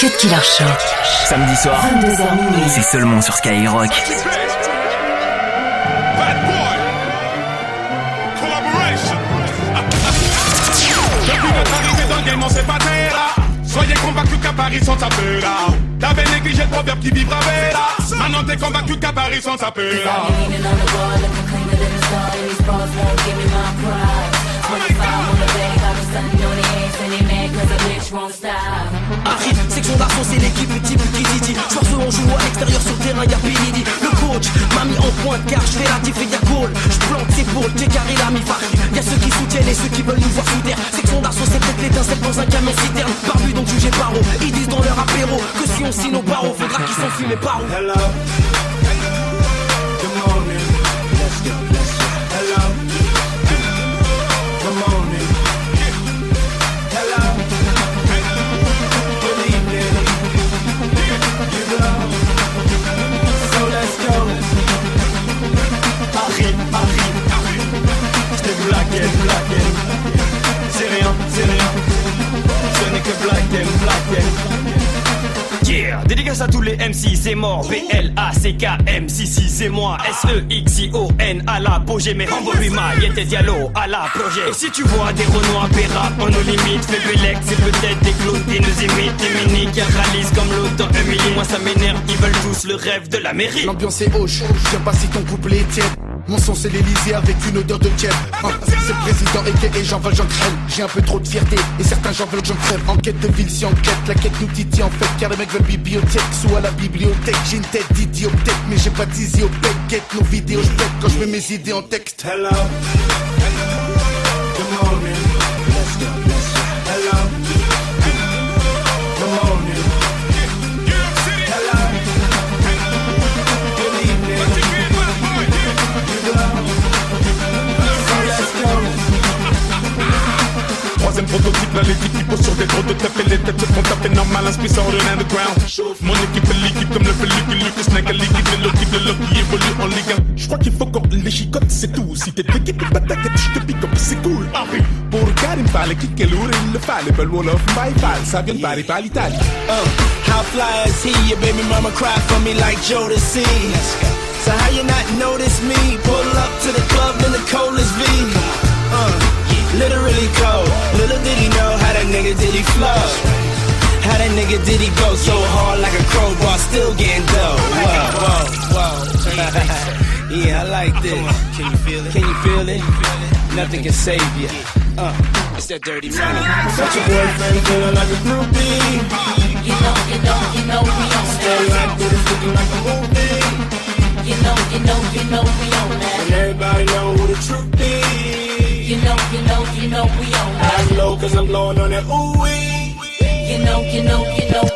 Cut Killer Show. Samedi soir, 22h minuit. c'est seulement sur Skyrock. Bad boy. Collaboration. Depuis notre arrivée dans le game, on s'est pas là. Soyez convaincus qu'à Paris, sans taper là. T'avais négligé le proverbe qui vivra là. Maintenant t'es convaincu qu'à Paris, sans taper là. Leaning on the wall, looking cleaner than the star, and these bras won't give me my pride. 25 on the bay, got me stunning on the ass, and they mad 'cause the bitch won't stop. Arrive, section d'argent, c'est l'équipe type qui dit Force on joue à l'extérieur sur terrain, y'a Billy Le coach m'a mis en pointe car je fais la diff et y'a goal Je plante ses boules, j'ai carré la mi Y'a ceux qui soutiennent et ceux qui veulent nous voir sous terre Section d'argent, c'est peut-être l'étincelle dans un camion citerne. Barbu donc jugé par où Ils disent dans leur apéro que si on signe nos barreaux Faudra qu'ils s'enfuient par où Hello. Yeah, dédicace à tous les MC, c'est mort. B-L-A-C-K-M, si si c'est moi. S-E-X-I-O-N, à l'apogée, mais Rambo lui Yete Diallo, à la projet. Et si tu vois des Renois, Péra, on nos limites, fait Belek, c'est peut-être des clowns qui nous imitent. Des mini qui réalisent comme l'autant Emily. Moi ça m'énerve, ils veulent tous le rêve de la mairie. L'ambiance est hoche, j'aime pas si ton couplet est. Mon son c'est l'Elysée avec une odeur de tiède. Hein, c'est président et que Jean Valjean crème. J'ai un peu trop de fierté et certains gens veulent que j'en crève. Enquête de ville si enquête, la quête nous titille en fait. Car les mecs veulent bibliothèque, soit à la bibliothèque. J'ai une tête d'idiot peut-être, mais j'ai pas d'idiopèque. Quête nos vidéos, je quand je mets mes idées en texte. Hello. Troisième prototype, là les types qui posent sur des prototypes et les têtes se font taper normal, inspire ça de underground. Mon équipe est liquide comme le Luke, Snake à liquide, le Loki, le Loki évolue en Ligue 1. Je crois qu'il faut qu'on les chicote, c'est tout. Si t'es équipe, pas ta quête, je te pique comme c'est cool. Arrive. Pour Karim, fallait cliquer lourd, il le fallait. Belle wall of my fall, ça vient de Paris, pas l'Italie. Uh, how fly is he? Your baby mama cry for me like Jodeci. So how you not notice me? Pull nigga did he flow. How that nigga did he go so hard like a crowbar, still getting dough. Whoa, whoa, whoa. yeah, I like this. Can you feel it? Can you feel it? Nothing can save you. Uh, it's that dirty money. Got a boyfriend feeling like a groupie. You know, you know, you know we on Stay that. like this, looking like a movie. Blowing on that ooh. You know, you know, you know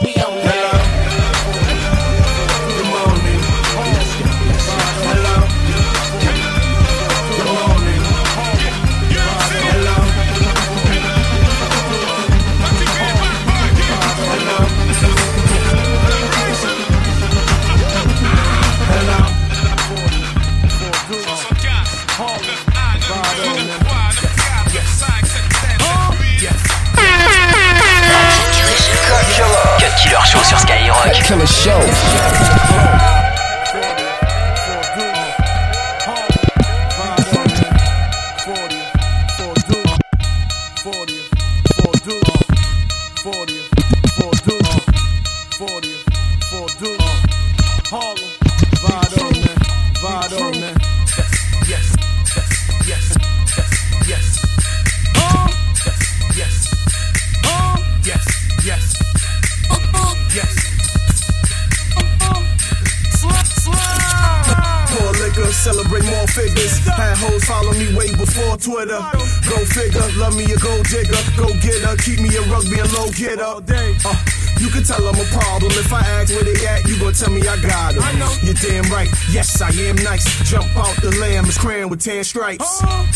Twitter. Go figure, love me a gold digger. Go get her, keep me a rugby and low get getter. Uh, you can tell I'm a problem. If I ask where they at, you gon' tell me I got them. You're damn right, yes, I am nice. Jump out the lamb, is crayon with tan stripes. Uh,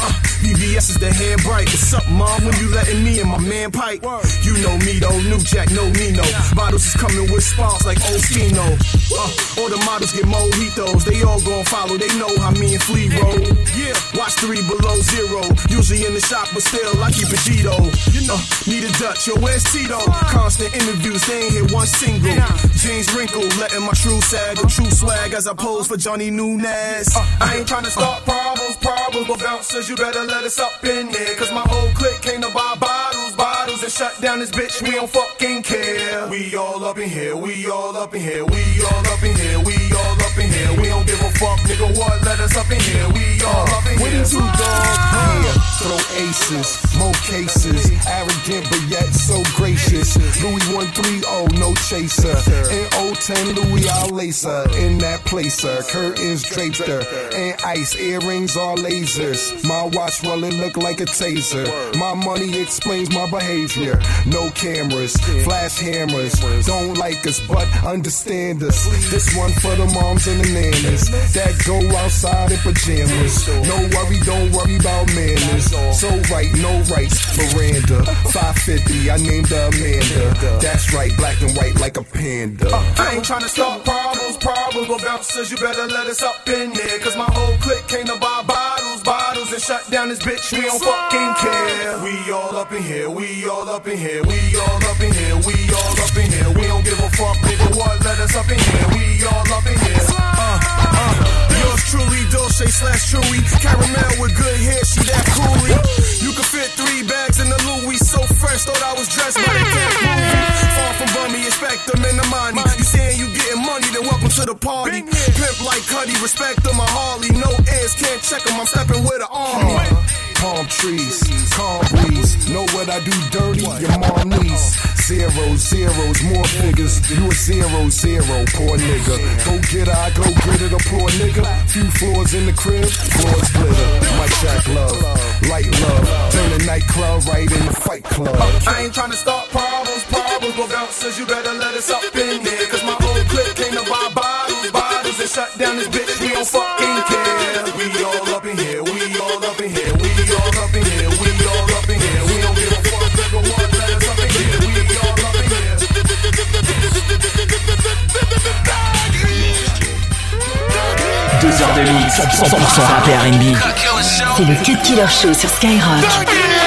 BBS is the hand bright. What's up, mom? When you letting me and my man pipe? You know me though, new jack, no Nino. Bottles is coming with sparks like Oskino. Uh, all the models get mojitos. They all gon' follow, they know how me and Flea roll. Yeah, watch three below zero. Usually in the shop, but still I keep it Gito. You know, need a Dutch, yo, where's Tito? Constant interviews, chain hit one single. Jeans wrinkle, letting my true sag, a true swag as I pose for Johnny Nunez. Uh, I ain't trying to start problems, problems, but bouncers, you better let us up in here. Cause my whole clique came to buy bottles, bottles, and shut down this bitch. We don't fucking care. We all up in here, we all up in here, we all up in here, we all up in here. We don't give a fuck, nigga, what? Let us up in here, we all up in here. Two dog, yeah, throw aces, more cases, arrogant but yet so gracious. Louis 130, no chaser. In 010, Louis, I'll. In that placer, curtains draped her. And ice, earrings are lasers. My watch, well, it look like a taser. My money explains my behavior. No cameras, flash hammers. Don't like us, but understand us. This one for the moms and the nannies that go outside in pajamas. No worry, don't worry about manners. So right, no rights. Miranda, 550, I named her Amanda. That's right, black and white like a panda. Uh, Ain't trying to start problems, problems, but bouncers, you better let us up in there. Cause my whole clique came to buy bottles, bottles, and shut down this bitch. We don't fucking care. We all up in here, we all up in here, we all up in here, we all up in here. We don't give a fuck, nigga, what? Let us up in here, we all up in here. Uh, uh, yours truly, Dolce slash Chewy. Caramel with good hair, she that coolie. You could fit three bags in the Louis, so fresh, thought I was dressed by the cat movie. Far from bummy, expect them in the money. To the party. Pimp like Cuddy, respect them, my Harley. No airs, can't check them, I'm stepping with an army. Palm trees, calm breeze. Know what I do dirty? Your mom needs zeros, zeros, more figures. You a zero, zero, poor nigga. Go get her, I go get it, a poor nigga. Few floors in the crib, floors glitter. My Jack love, light love. Turn the nightclub right in the fight club. I ain't trying to start problems, problems, but bouncers, you better let us up in there. Cause my and shut down this bitch. We don't fucking care. We all up in here, we all up in here, we all up in here, we all up in here. We don't give a fuck, nigga, what? Let us up in here, we all up in here. Deux heures de mix, 100% rap et R&B. C'est le Cut Killer Show sur Skyrock.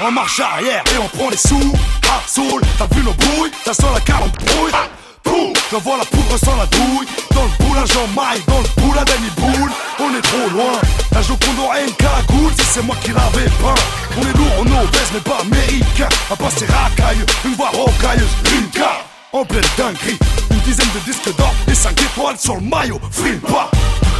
En marche arrière et on prend les sous. Ah, soul, t'as vu nos brouilles Ça sent la carte en brouille. Boum, j'envoie la poudre sans la douille. Dans le boulin j'en maille, dans le boulin Danny Boule. On est trop loin, la Joconde aurait une cagoule Si c'est moi qui l'avais peint On est lourd, on est obèse mais pas américain. À passer racaille, une voix rocailleuse, une carte en pleine dinguerie Une dizaine de disques d'or et 5 étoiles sur le maillot. Free pas,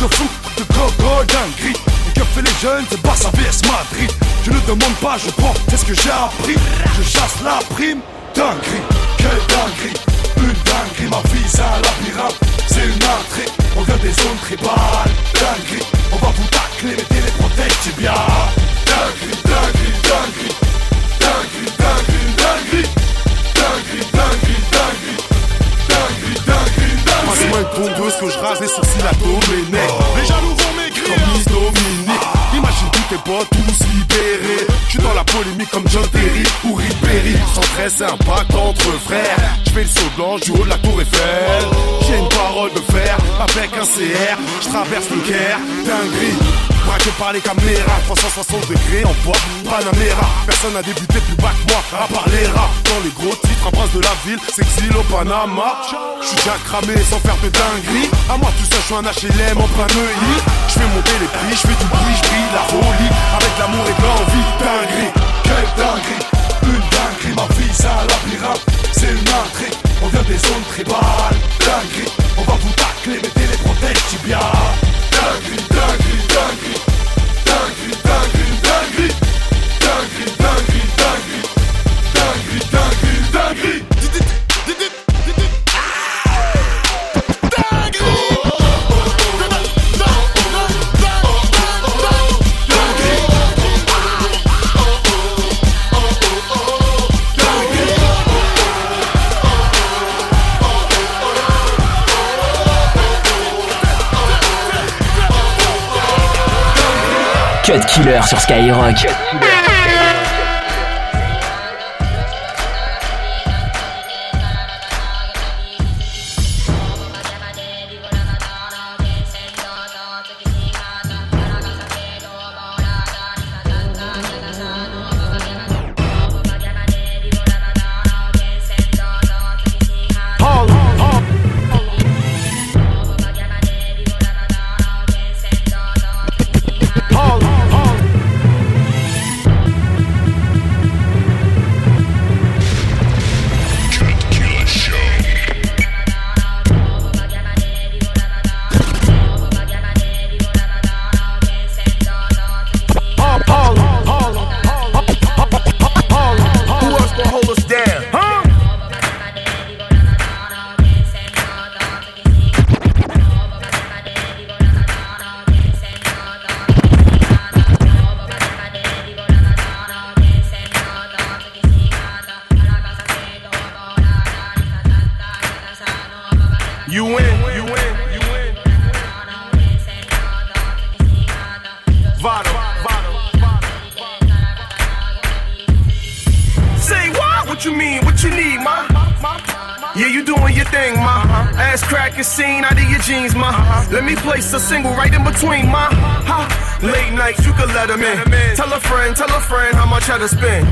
de fou, de gogo, dinguerie que fait les jeunes, c'est Barça vs Madrid Je ne demande pas, je prends, c'est ce que j'ai appris Je chasse la prime, dinguerie, quelle dinguerie Une dinguerie, ma vie c'est un C'est une intrigue, on vient des zones tribales. Dinguerie, on va vous tacler, les protèges tibia Dinguerie, dinguerie, dinguerie. Dinguerie, dinguerie, dinguerie. Dinguerie, dinguerie, dinguerie. Dinguerie, dinguerie, dinguerie. Passe-moi une tondeuse que je rase les sourcils à Domenech Les jaloux Sans très sympa entre frères Je fais le saut blanc du haut de la tour Eiffel. J'ai une parole de fer avec un CR Je traverse le Caire, dinguerie. Braqué par les caméras, 360 degrés en poids, Panamera. Personne n'a débuté plus bas que moi, à part les rats Dans les gros titres, un prince de la ville s'exile au Panama. Je suis déjà cramé sans faire de dinguerie. À moi tout seul, je suis un HLM en plein Je fais monter les prix, je fais du bruit, je la folie. Avec l'amour et de l'envie, dinguerie. Quelle dinguerie, On vient des zones tribales, dinguerie On va vous tacler, mettez les protèges tibia Cut Killer sur Skyrock. Between, ma. Ha. Late nights, you can let 'em in. Tell a friend, tell a friend how much I to spend.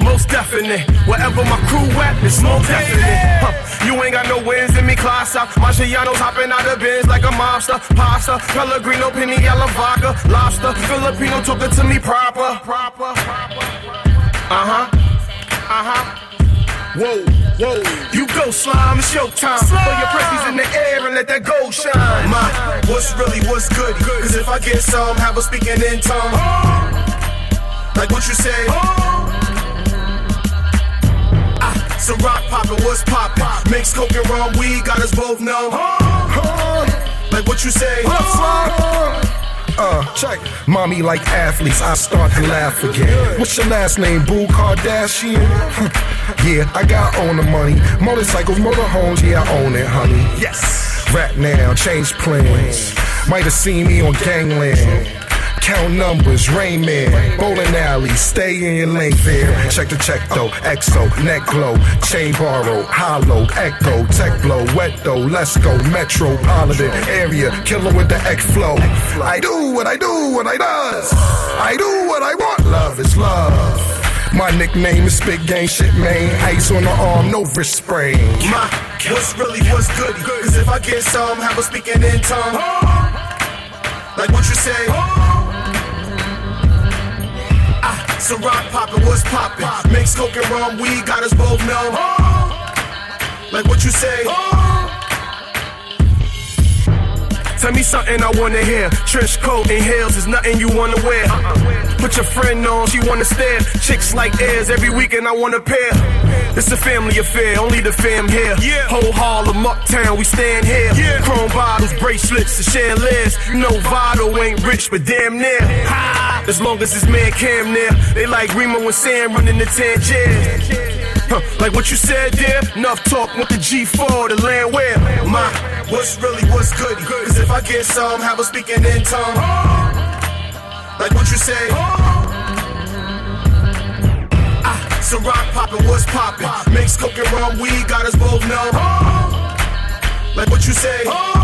Most definite. Wherever my crew at, it's most definite. Huh. You ain't got no wins in me, class out. Marciano's hopping out of bins like a mobster. Pasta, Pellegrino, penny, yellow vodka, lobster. Filipino talking to me proper. Proper. Uh huh. Uh huh. Whoa, whoa. You go slime, it's showtime. Put your presses in the air and let that gold shine. My, what's really what's good? Cause if I get some, have a speaking in tongue. Like what you say. Ah, some rock poppin', what's poppin'? Mix coke and rum, we got us both numb. Like what you say. Uh, check. Mommy like athletes, I start to laugh again. What's your last name, Boo Kardashian? yeah, I got own the money. Motorcycles, motorhomes, yeah, I own it, honey. Yes. Rap now, change plans. Might have seen me on gangland. Count numbers, Rain Man, bowling alley, stay in your lane fair. Check the check though, EXO, neck glow, chain borrow, hollow, echo, tech blow, wet though, let's go, metropolitan area, killer with the X flow. I do what I do, what I does. I do what I want, love is love. My nickname is Spit Gang Shit Man. Ice on the arm, no wrist spray. My, what's really what's good? Cause if I get some, have a speaking in tongue. Like what you say. Ah, some rock poppin', what's poppin'? Mix coke and rum, we got us both numb. Like what you say. Tell me something I wanna hear. Trench coat and heels is nothing you wanna wear. Put your friend on, she wanna stare. Chicks like airs every weekend I wanna pair. It's a family affair, only the fam here. Whole Harlem, uptown, we stand here. Chrome bottles, bracelets, and chandeliers. You know Vado ain't rich, but damn near. Ha! As long as this man Cam near. They like Remo and Sam running the Tangier. Huh, like what you said there, enough talk with the G4, the land where my what's really what's good. Cause if I get some, have a speaking in tongue. Like what you say. Ah, some rock poppin', what's poppin'? Mix coke and rum, weed got us both numb. Like what you say.